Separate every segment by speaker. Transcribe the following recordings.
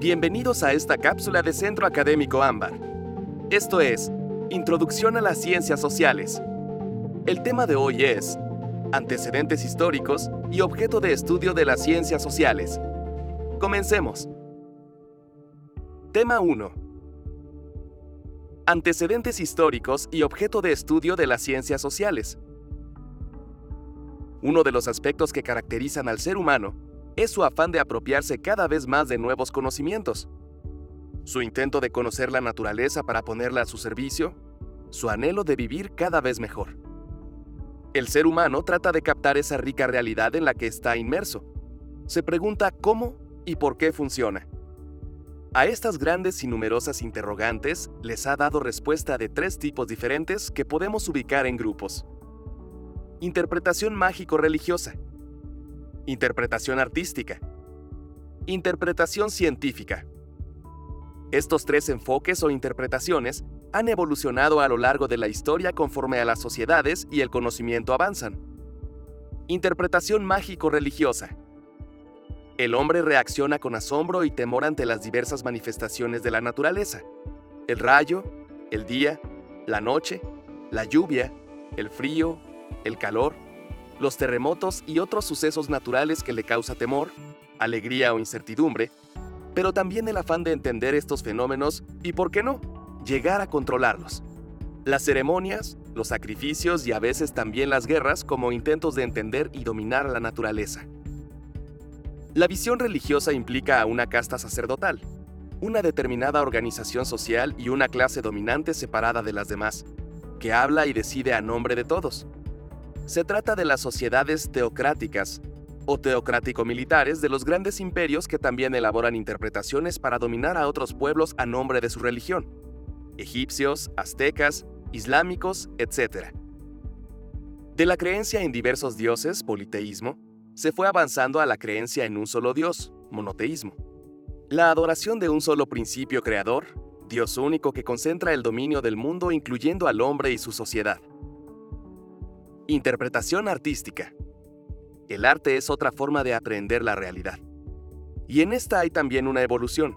Speaker 1: Bienvenidos a esta cápsula de Centro Académico Ámbar. Esto es Introducción a las Ciencias Sociales. El tema de hoy es Antecedentes históricos y objeto de estudio de las ciencias sociales. Comencemos. Tema 1. Antecedentes históricos y objeto de estudio de las ciencias sociales. Uno de los aspectos que caracterizan al ser humano es su afán de apropiarse cada vez más de nuevos conocimientos. Su intento de conocer la naturaleza para ponerla a su servicio, su anhelo de vivir cada vez mejor. El ser humano trata de captar esa rica realidad en la que está inmerso. Se pregunta cómo y por qué funciona. A estas grandes y numerosas interrogantes les ha dado respuesta de tres tipos diferentes que podemos ubicar en grupos. Interpretación mágico-religiosa, interpretación artística, interpretación científica. Estos tres enfoques o interpretaciones han evolucionado a lo largo de la historia conforme a las sociedades y el conocimiento avanzan. Interpretación mágico-religiosa. El hombre reacciona con asombro y temor ante las diversas manifestaciones de la naturaleza. El rayo, el día, la noche, la lluvia, el frío, el calor, los terremotos y otros sucesos naturales que le causa temor, alegría o incertidumbre, pero también el afán de entender estos fenómenos y, por qué no, llegar a controlarlos. Las ceremonias, los sacrificios y a veces también las guerras como intentos de entender y dominar la naturaleza. La visión religiosa implica a una casta sacerdotal, una determinada organización social y una clase dominante separada de las demás, que habla y decide a nombre de todos. Se trata de las sociedades teocráticas o teocrático-militares de los grandes imperios que también elaboran interpretaciones para dominar a otros pueblos a nombre de su religión, egipcios, aztecas, islámicos, etc. De la creencia en diversos dioses, politeísmo, se fue avanzando a la creencia en un solo dios, monoteísmo. La adoración de un solo principio creador, Dios único que concentra el dominio del mundo incluyendo al hombre y su sociedad. Interpretación artística. El arte es otra forma de aprender la realidad. Y en esta hay también una evolución.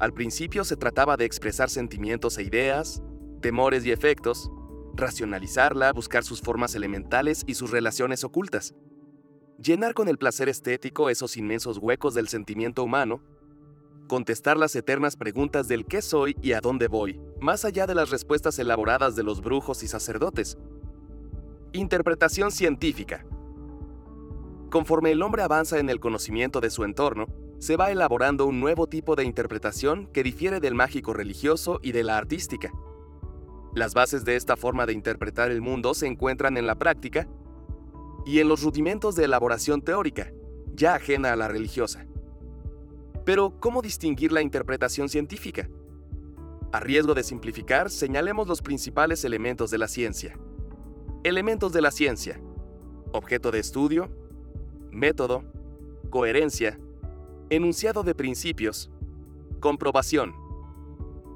Speaker 1: Al principio se trataba de expresar sentimientos e ideas, temores y efectos, racionalizarla, buscar sus formas elementales y sus relaciones ocultas. Llenar con el placer estético esos inmensos huecos del sentimiento humano, contestar las eternas preguntas del qué soy y a dónde voy, más allá de las respuestas elaboradas de los brujos y sacerdotes, Interpretación científica. Conforme el hombre avanza en el conocimiento de su entorno, se va elaborando un nuevo tipo de interpretación que difiere del mágico religioso y de la artística. Las bases de esta forma de interpretar el mundo se encuentran en la práctica y en los rudimentos de elaboración teórica, ya ajena a la religiosa. Pero, ¿cómo distinguir la interpretación científica? A riesgo de simplificar, señalemos los principales elementos de la ciencia. Elementos de la ciencia. Objeto de estudio. Método. Coherencia. Enunciado de principios. Comprobación.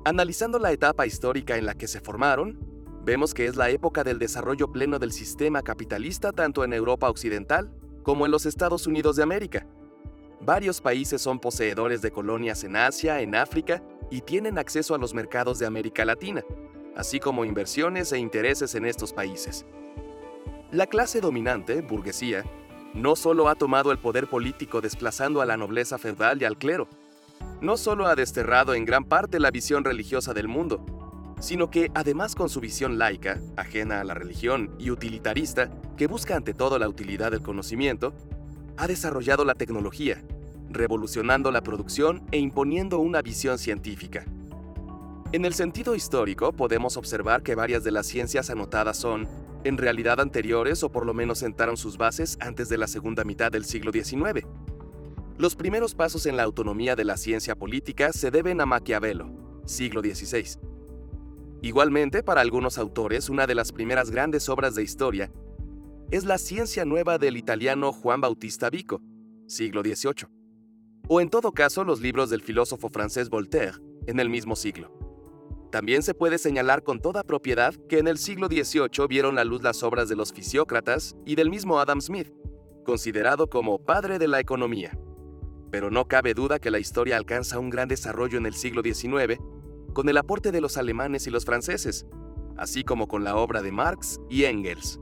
Speaker 1: Analizando la etapa histórica en la que se formaron, vemos que es la época del desarrollo pleno del sistema capitalista tanto en Europa Occidental como en los Estados Unidos de América. Varios países son poseedores de colonias en Asia, en África y tienen acceso a los mercados de América Latina, así como inversiones e intereses en estos países. La clase dominante, burguesía, no solo ha tomado el poder político desplazando a la nobleza feudal y al clero, no solo ha desterrado en gran parte la visión religiosa del mundo, sino que además con su visión laica, ajena a la religión y utilitarista, que busca ante todo la utilidad del conocimiento, ha desarrollado la tecnología, revolucionando la producción e imponiendo una visión científica. En el sentido histórico podemos observar que varias de las ciencias anotadas son en realidad anteriores o por lo menos sentaron sus bases antes de la segunda mitad del siglo XIX. Los primeros pasos en la autonomía de la ciencia política se deben a Maquiavelo, siglo XVI. Igualmente, para algunos autores, una de las primeras grandes obras de historia es La ciencia nueva del italiano Juan Bautista Vico, siglo XVIII, o en todo caso los libros del filósofo francés Voltaire, en el mismo siglo. También se puede señalar con toda propiedad que en el siglo XVIII vieron la luz las obras de los fisiócratas y del mismo Adam Smith, considerado como padre de la economía. pero no cabe duda que la historia alcanza un gran desarrollo en el siglo XIX, con el aporte de los alemanes y los franceses, así como con la obra de Marx y Engels.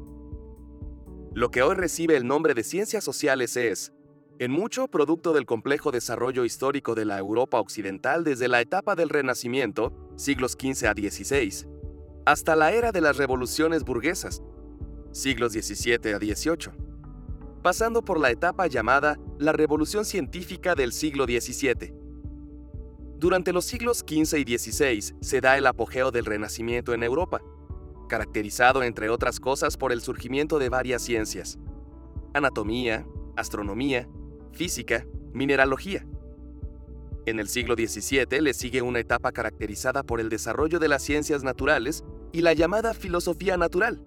Speaker 1: Lo que hoy recibe el nombre de ciencias sociales es, en mucho producto del complejo desarrollo histórico de la Europa occidental desde la etapa del Renacimiento, siglos XV a XVI, hasta la era de las revoluciones burguesas, siglos XVII a XVIII, pasando por la etapa llamada la Revolución Científica del siglo XVII. Durante los siglos XV y XVI se da el apogeo del Renacimiento en Europa, caracterizado entre otras cosas por el surgimiento de varias ciencias, anatomía, astronomía, física, mineralogía. En el siglo XVII le sigue una etapa caracterizada por el desarrollo de las ciencias naturales y la llamada filosofía natural.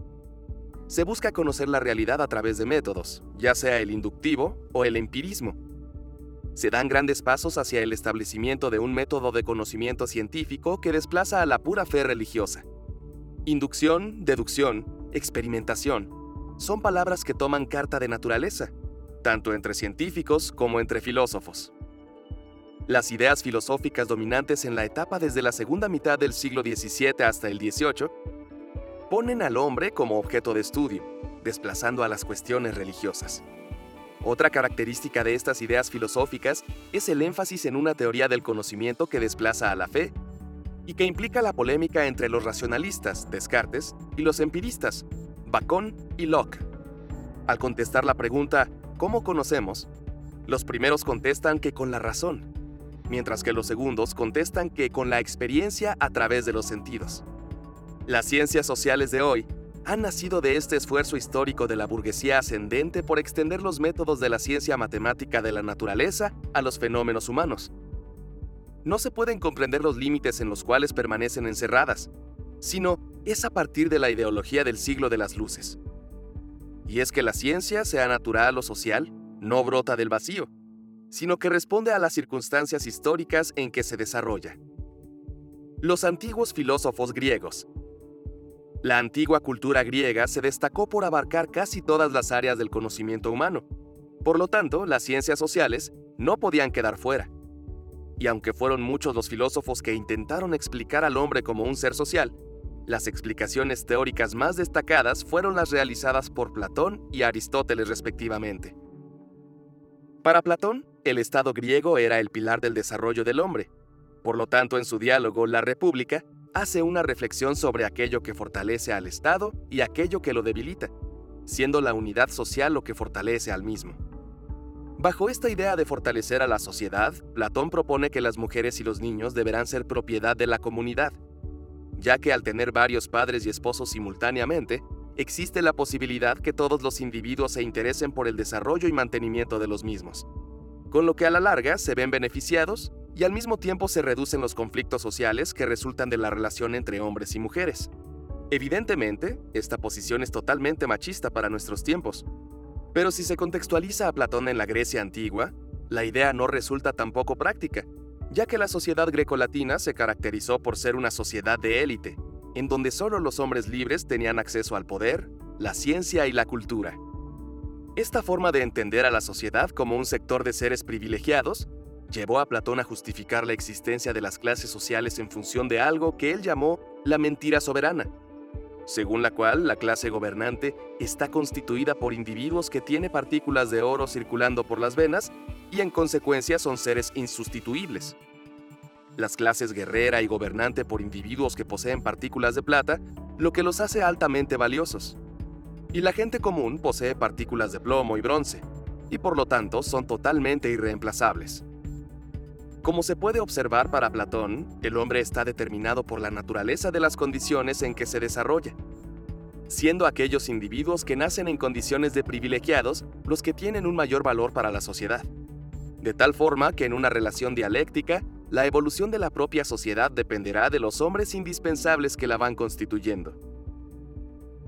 Speaker 1: Se busca conocer la realidad a través de métodos, ya sea el inductivo o el empirismo. Se dan grandes pasos hacia el establecimiento de un método de conocimiento científico que desplaza a la pura fe religiosa. Inducción, deducción, experimentación, son palabras que toman carta de naturaleza tanto entre científicos como entre filósofos. Las ideas filosóficas dominantes en la etapa desde la segunda mitad del siglo XVII hasta el XVIII ponen al hombre como objeto de estudio, desplazando a las cuestiones religiosas. Otra característica de estas ideas filosóficas es el énfasis en una teoría del conocimiento que desplaza a la fe y que implica la polémica entre los racionalistas, Descartes, y los empiristas, Bacon y Locke. Al contestar la pregunta ¿Cómo conocemos? Los primeros contestan que con la razón, mientras que los segundos contestan que con la experiencia a través de los sentidos. Las ciencias sociales de hoy han nacido de este esfuerzo histórico de la burguesía ascendente por extender los métodos de la ciencia matemática de la naturaleza a los fenómenos humanos. No se pueden comprender los límites en los cuales permanecen encerradas, sino es a partir de la ideología del siglo de las luces y es que la ciencia, sea natural o social, no brota del vacío, sino que responde a las circunstancias históricas en que se desarrolla. Los antiguos filósofos griegos. La antigua cultura griega se destacó por abarcar casi todas las áreas del conocimiento humano. Por lo tanto, las ciencias sociales no podían quedar fuera. Y aunque fueron muchos los filósofos que intentaron explicar al hombre como un ser social, las explicaciones teóricas más destacadas fueron las realizadas por Platón y Aristóteles respectivamente. Para Platón, el Estado griego era el pilar del desarrollo del hombre. Por lo tanto, en su diálogo La República, hace una reflexión sobre aquello que fortalece al Estado y aquello que lo debilita, siendo la unidad social lo que fortalece al mismo. Bajo esta idea de fortalecer a la sociedad, Platón propone que las mujeres y los niños deberán ser propiedad de la comunidad, ya que al tener varios padres y esposos simultáneamente, existe la posibilidad que todos los individuos se interesen por el desarrollo y mantenimiento de los mismos, con lo que a la larga se ven beneficiados y al mismo tiempo se reducen los conflictos sociales que resultan de la relación entre hombres y mujeres. Evidentemente, esta posición es totalmente machista para nuestros tiempos, pero si se contextualiza a Platón en la Grecia antigua, la idea no resulta tampoco práctica, ya que la sociedad grecolatina se caracterizó por ser una sociedad de élite, en donde solo los hombres libres tenían acceso al poder, la ciencia y la cultura. Esta forma de entender a la sociedad como un sector de seres privilegiados llevó a Platón a justificar la existencia de las clases sociales en función de algo que él llamó la mentira soberana, según la cual la clase gobernante está constituida por individuos que tienen partículas de oro circulando por las venas y en consecuencia son seres insustituibles. Las clases guerrera y gobernante por individuos que poseen partículas de plata, lo que los hace altamente valiosos. Y la gente común posee partículas de plomo y bronce, y por lo tanto son totalmente irreemplazables. Como se puede observar para Platón, el hombre está determinado por la naturaleza de las condiciones en que se desarrolla, siendo aquellos individuos que nacen en condiciones de privilegiados los que tienen un mayor valor para la sociedad. De tal forma que en una relación dialéctica, la evolución de la propia sociedad dependerá de los hombres indispensables que la van constituyendo.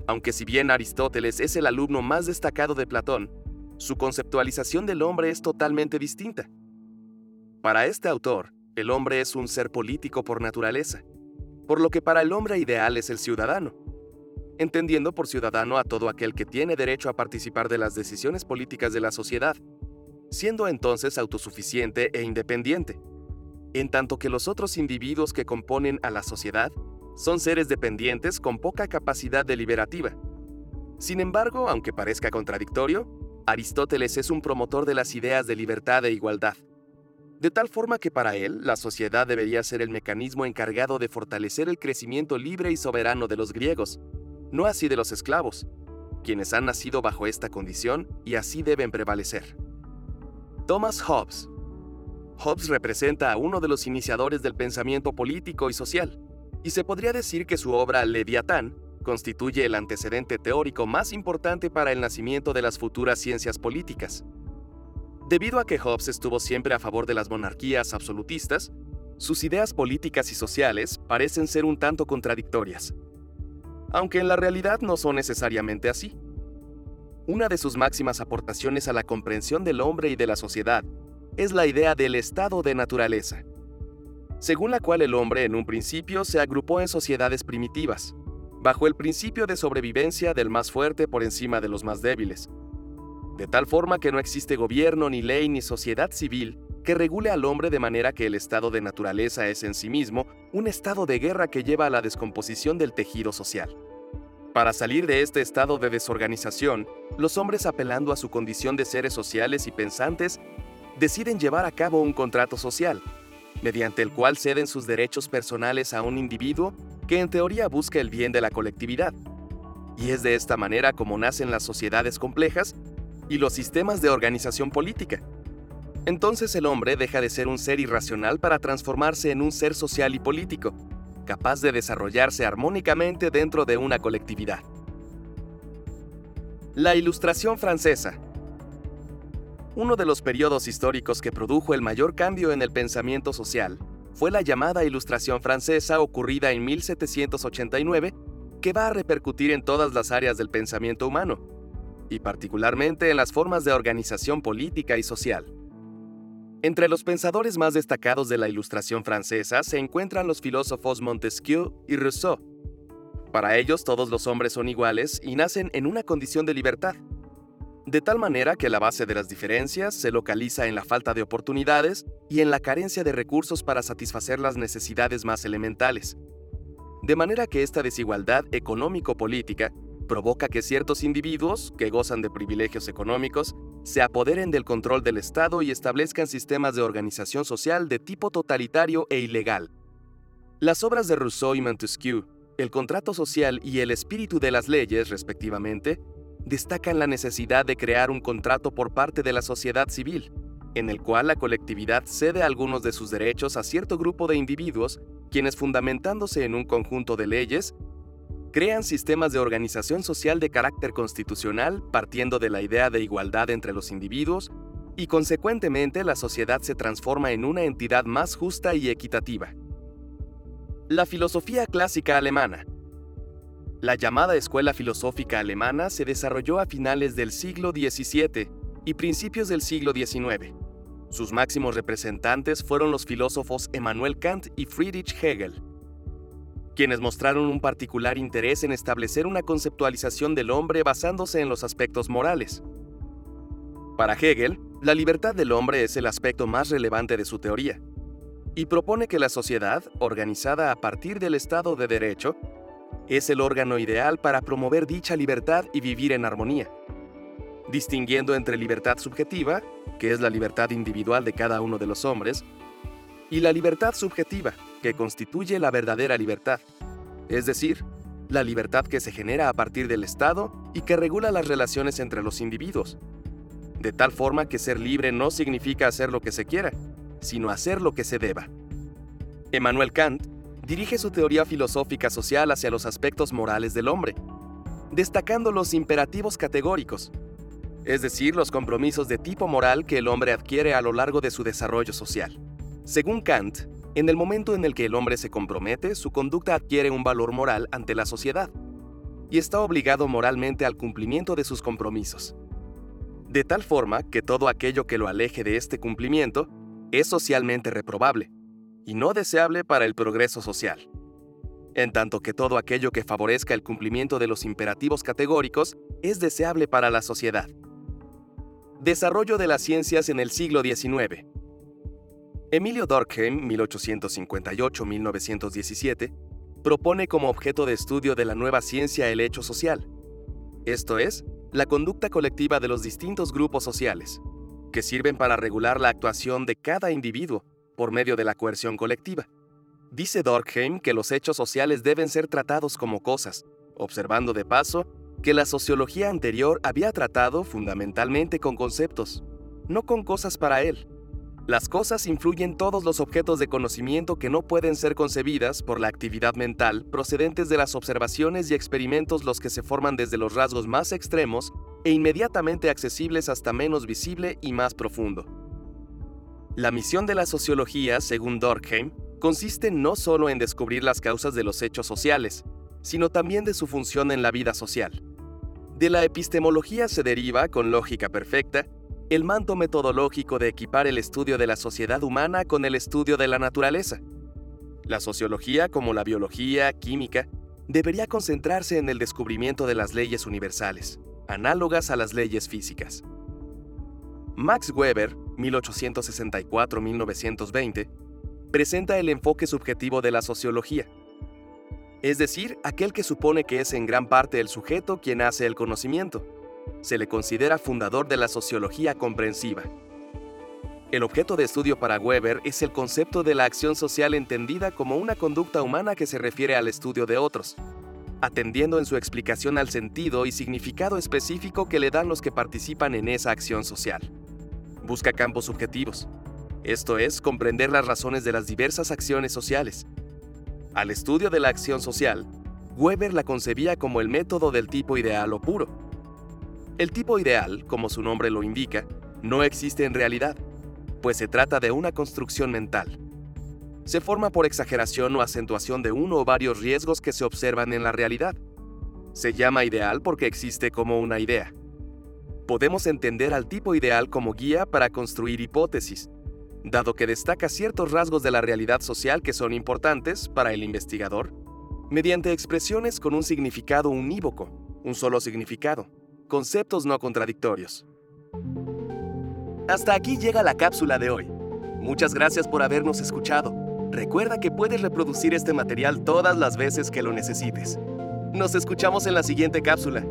Speaker 1: Aunque si bien Aristóteles es el alumno más destacado de Platón, su conceptualización del hombre es totalmente distinta. Para este autor, el hombre es un ser político por naturaleza, por lo que para el hombre ideal es el ciudadano, entendiendo por ciudadano a todo aquel que tiene derecho a participar de las decisiones políticas de la sociedad, siendo entonces autosuficiente e independiente, en tanto que los otros individuos que componen a la sociedad son seres dependientes con poca capacidad deliberativa. Sin embargo, aunque parezca contradictorio, Aristóteles es un promotor de las ideas de libertad e igualdad, de tal forma que para él la sociedad debería ser el mecanismo encargado de fortalecer el crecimiento libre y soberano de los griegos, no así de los esclavos, quienes han nacido bajo esta condición y así deben prevalecer. Thomas Hobbes Hobbes representa a uno de los iniciadores del pensamiento político y social, y se podría decir que su obra Leviatán constituye el antecedente teórico más importante para el nacimiento de las futuras ciencias políticas. Debido a que Hobbes estuvo siempre a favor de las monarquías absolutistas, sus ideas políticas y sociales parecen ser un tanto contradictorias, aunque en la realidad no son necesariamente así. Una de sus máximas aportaciones a la comprensión del hombre y de la sociedad es la idea del estado de naturaleza, según la cual el hombre en un principio se agrupó en sociedades primitivas, bajo el principio de sobrevivencia del más fuerte por encima de los más débiles. De tal forma que no existe gobierno, ni ley, ni sociedad civil que regule al hombre de manera que el estado de naturaleza es en sí mismo un estado de guerra que lleva a la descomposición del tejido social. Para salir de este estado de desorganización, los hombres apelando a su condición de seres sociales y pensantes, deciden llevar a cabo un contrato social, mediante el cual ceden sus derechos personales a un individuo que en teoría busca el bien de la colectividad. Y es de esta manera como nacen las sociedades complejas y los sistemas de organización política. Entonces el hombre deja de ser un ser irracional para transformarse en un ser social y político, capaz de desarrollarse armónicamente dentro de una colectividad. La Ilustración Francesa Uno de los periodos históricos que produjo el mayor cambio en el pensamiento social fue la llamada Ilustración Francesa ocurrida en 1789, que va a repercutir en todas las áreas del pensamiento humano, y particularmente en las formas de organización política y social. Entre los pensadores más destacados de la Ilustración francesa se encuentran los filósofos Montesquieu y Rousseau. Para ellos todos los hombres son iguales y nacen en una condición de libertad, de tal manera que la base de las diferencias se localiza en la falta de oportunidades y en la carencia de recursos para satisfacer las necesidades más elementales. De manera que esta desigualdad económico-política provoca que ciertos individuos, que gozan de privilegios económicos, se apoderen del control del Estado y establezcan sistemas de organización social de tipo totalitario e ilegal. Las obras de Rousseau y Montesquieu, El contrato social y El espíritu de las leyes, respectivamente, destacan la necesidad de crear un contrato por parte de la sociedad civil, en el cual la colectividad cede algunos de sus derechos a cierto grupo de individuos, quienes fundamentándose en un conjunto de leyes, crean sistemas de organización social de carácter constitucional partiendo de la idea de igualdad entre los individuos y consecuentemente la sociedad se transforma en una entidad más justa y equitativa. La filosofía clásica alemana, la llamada escuela filosófica alemana se desarrolló a finales del siglo XVII y principios del siglo XIX. Sus máximos representantes fueron los filósofos Emmanuel Kant y Friedrich Hegel, quienes mostraron un particular interés en establecer una conceptualización del hombre basándose en los aspectos morales. Para Hegel, la libertad del hombre es el aspecto más relevante de su teoría, y propone que la sociedad, organizada a partir del Estado de Derecho, es el órgano ideal para promover dicha libertad y vivir en armonía, distinguiendo entre libertad subjetiva, que es la libertad individual de cada uno de los hombres, y la libertad subjetiva, que constituye la verdadera libertad, es decir, la libertad que se genera a partir del Estado y que regula las relaciones entre los individuos, de tal forma que ser libre no significa hacer lo que se quiera, sino hacer lo que se deba. Emmanuel Kant dirige su teoría filosófica social hacia los aspectos morales del hombre, destacando los imperativos categóricos, es decir, los compromisos de tipo moral que el hombre adquiere a lo largo de su desarrollo social. Según Kant, en el momento en el que el hombre se compromete, su conducta adquiere un valor moral ante la sociedad y está obligado moralmente al cumplimiento de sus compromisos. De tal forma que todo aquello que lo aleje de este cumplimiento es socialmente reprobable y no deseable para el progreso social. En tanto que todo aquello que favorezca el cumplimiento de los imperativos categóricos es deseable para la sociedad. Desarrollo de las ciencias en el siglo XIX. Emilio Durkheim, 1858-1917, propone como objeto de estudio de la nueva ciencia el hecho social, esto es, la conducta colectiva de los distintos grupos sociales, que sirven para regular la actuación de cada individuo por medio de la coerción colectiva. Dice Durkheim que los hechos sociales deben ser tratados como cosas, observando de paso que la sociología anterior había tratado fundamentalmente con conceptos, no con cosas para él. Las cosas influyen todos los objetos de conocimiento que no pueden ser concebidas por la actividad mental procedentes de las observaciones y experimentos los que se forman desde los rasgos más extremos e inmediatamente accesibles hasta menos visible y más profundo. La misión de la sociología, según Durkheim, consiste no solo en descubrir las causas de los hechos sociales, sino también de su función en la vida social. De la epistemología se deriva, con lógica perfecta, el manto metodológico de equipar el estudio de la sociedad humana con el estudio de la naturaleza. La sociología, como la biología, química, debería concentrarse en el descubrimiento de las leyes universales, análogas a las leyes físicas. Max Weber, 1864-1920, presenta el enfoque subjetivo de la sociología, es decir, aquel que supone que es en gran parte el sujeto quien hace el conocimiento. Se le considera fundador de la sociología comprensiva. El objeto de estudio para Weber es el concepto de la acción social entendida como una conducta humana que se refiere al estudio de otros, atendiendo en su explicación al sentido y significado específico que le dan los que participan en esa acción social. Busca campos subjetivos, esto es, comprender las razones de las diversas acciones sociales. Al estudio de la acción social, Weber la concebía como el método del tipo ideal o puro. El tipo ideal, como su nombre lo indica, no existe en realidad, pues se trata de una construcción mental. Se forma por exageración o acentuación de uno o varios riesgos que se observan en la realidad. Se llama ideal porque existe como una idea. Podemos entender al tipo ideal como guía para construir hipótesis, dado que destaca ciertos rasgos de la realidad social que son importantes para el investigador, mediante expresiones con un significado unívoco, un solo significado, conceptos no contradictorios. Hasta aquí llega la cápsula de hoy. Muchas gracias por habernos escuchado. Recuerda que puedes reproducir este material todas las veces que lo necesites. Nos escuchamos en la siguiente cápsula.